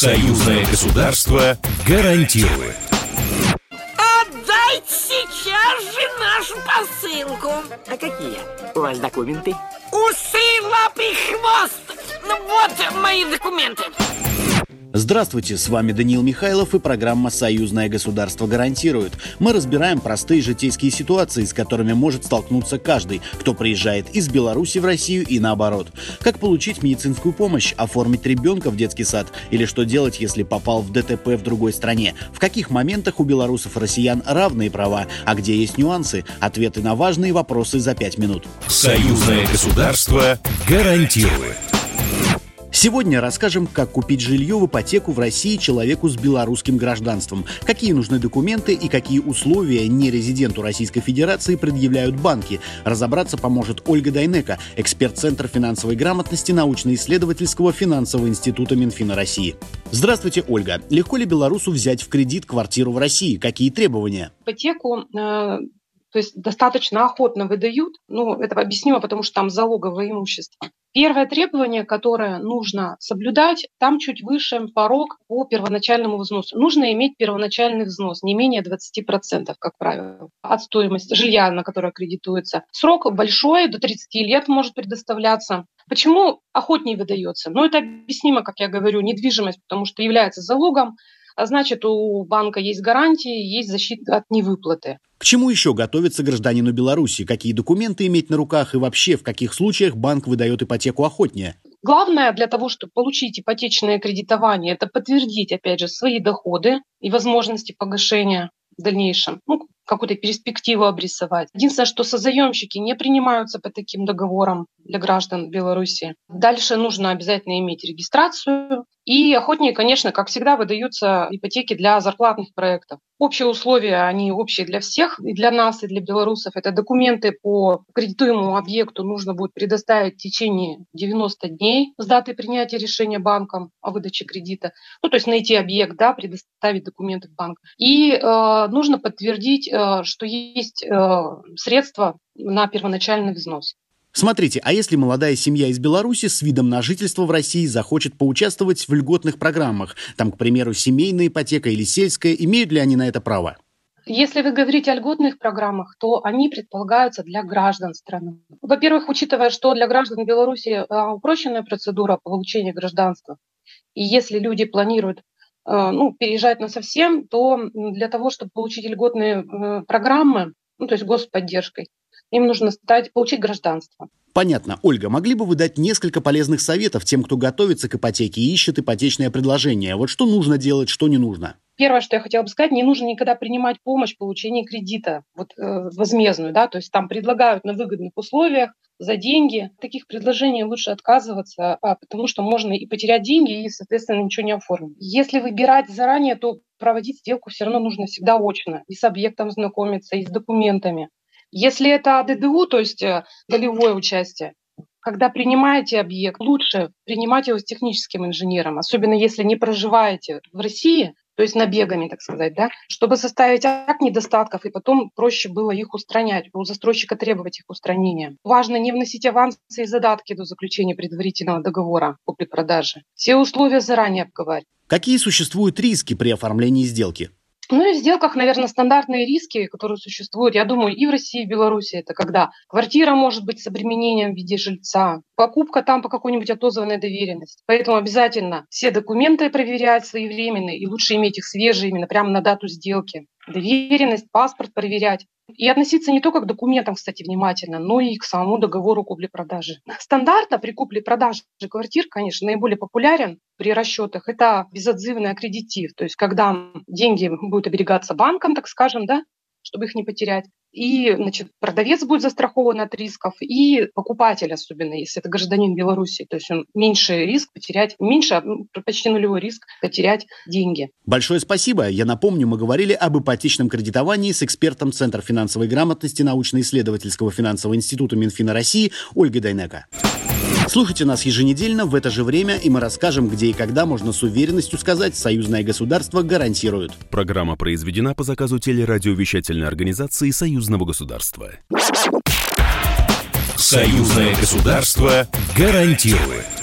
Союзное государство гарантирует. Отдайте сейчас же нашу посылку. А какие у вас документы? Усы, лапы, хвост. Ну вот мои документы. Здравствуйте, с вами Даниил Михайлов и программа «Союзное государство гарантирует». Мы разбираем простые житейские ситуации, с которыми может столкнуться каждый, кто приезжает из Беларуси в Россию и наоборот. Как получить медицинскую помощь, оформить ребенка в детский сад или что делать, если попал в ДТП в другой стране. В каких моментах у белорусов и россиян равные права, а где есть нюансы. Ответы на важные вопросы за пять минут. Союзное государство гарантирует. Сегодня расскажем, как купить жилье в ипотеку в России человеку с белорусским гражданством, какие нужны документы и какие условия нерезиденту Российской Федерации предъявляют банки. Разобраться поможет Ольга Дайнека, эксперт Центра финансовой грамотности научно-исследовательского финансового института Минфина России. Здравствуйте, Ольга. Легко ли белорусу взять в кредит квартиру в России? Какие требования? Ипотеку э, то есть достаточно охотно выдают. Ну, это объяснимо, потому что там залоговое имущество. Первое требование, которое нужно соблюдать, там чуть выше порог по первоначальному взносу. Нужно иметь первоначальный взнос, не менее 20%, как правило, от стоимости жилья, на которое кредитуется. Срок большой, до 30 лет может предоставляться. Почему охотнее выдается? Ну, это объяснимо, как я говорю, недвижимость, потому что является залогом, а значит, у банка есть гарантии, есть защита от невыплаты. К чему еще готовится гражданину Беларуси? Какие документы иметь на руках и вообще в каких случаях банк выдает ипотеку охотнее? Главное для того, чтобы получить ипотечное кредитование, это подтвердить, опять же, свои доходы и возможности погашения в дальнейшем. Ну, какую-то перспективу обрисовать. Единственное, что созаемщики не принимаются по таким договорам для граждан Беларуси. Дальше нужно обязательно иметь регистрацию. И охотнее, конечно, как всегда, выдаются ипотеки для зарплатных проектов. Общие условия, они общие для всех, и для нас, и для белорусов. Это документы по кредитуемому объекту нужно будет предоставить в течение 90 дней с даты принятия решения банком о выдаче кредита. Ну, то есть найти объект, да, предоставить документы в банк. И э, нужно подтвердить, э, что есть э, средства на первоначальный взнос. Смотрите, а если молодая семья из Беларуси с видом на жительство в России захочет поучаствовать в льготных программах, там, к примеру, семейная ипотека или сельская, имеют ли они на это право? Если вы говорите о льготных программах, то они предполагаются для граждан страны. Во-первых, учитывая, что для граждан Беларуси а, упрощенная процедура получения гражданства, и если люди планируют а, ну, переезжать на совсем, то для того, чтобы получить льготные э, программы, ну, то есть господдержкой, им нужно стать, получить гражданство. Понятно. Ольга, могли бы вы дать несколько полезных советов тем, кто готовится к ипотеке и ищет ипотечное предложение? Вот что нужно делать, что не нужно? Первое, что я хотела бы сказать, не нужно никогда принимать помощь в получении кредита, вот э, возмездную, да, то есть там предлагают на выгодных условиях, за деньги. Таких предложений лучше отказываться, а, потому что можно и потерять деньги, и, соответственно, ничего не оформить. Если выбирать заранее, то проводить сделку все равно нужно всегда очно, и с объектом знакомиться, и с документами. Если это ДДУ, то есть э, долевое участие, когда принимаете объект, лучше принимать его с техническим инженером, особенно если не проживаете в России, то есть набегами, так сказать, да, чтобы составить акт недостатков, и потом проще было их устранять, у застройщика требовать их устранения. Важно не вносить авансы и задатки до заключения предварительного договора купли-продажи. Все условия заранее обговаривать. Какие существуют риски при оформлении сделки? Ну и в сделках, наверное, стандартные риски, которые существуют, я думаю, и в России, и в Беларуси, это когда квартира может быть с обременением в виде жильца, покупка там по какой-нибудь отозванной доверенности. Поэтому обязательно все документы проверять своевременно, и лучше иметь их свежие именно прямо на дату сделки. Доверенность, паспорт проверять. И относиться не только к документам, кстати, внимательно, но и к самому договору купли-продажи. Стандартно при купле-продаже квартир, конечно, наиболее популярен при расчетах. Это безотзывный аккредитив, то есть когда деньги будут оберегаться банком, так скажем, да, чтобы их не потерять. И значит, продавец будет застрахован от рисков, и покупатель, особенно если это гражданин Беларуси. То есть он меньше риск потерять, меньше, ну, почти нулевой риск потерять деньги. Большое спасибо. Я напомню, мы говорили об ипотечном кредитовании с экспертом Центра финансовой грамотности научно-исследовательского финансового института Минфина России Ольгой Дайнека. Слушайте нас еженедельно в это же время, и мы расскажем, где и когда можно с уверенностью сказать «Союзное государство гарантирует». Программа произведена по заказу телерадиовещательной организации Союзного государства. Союзное государство гарантирует.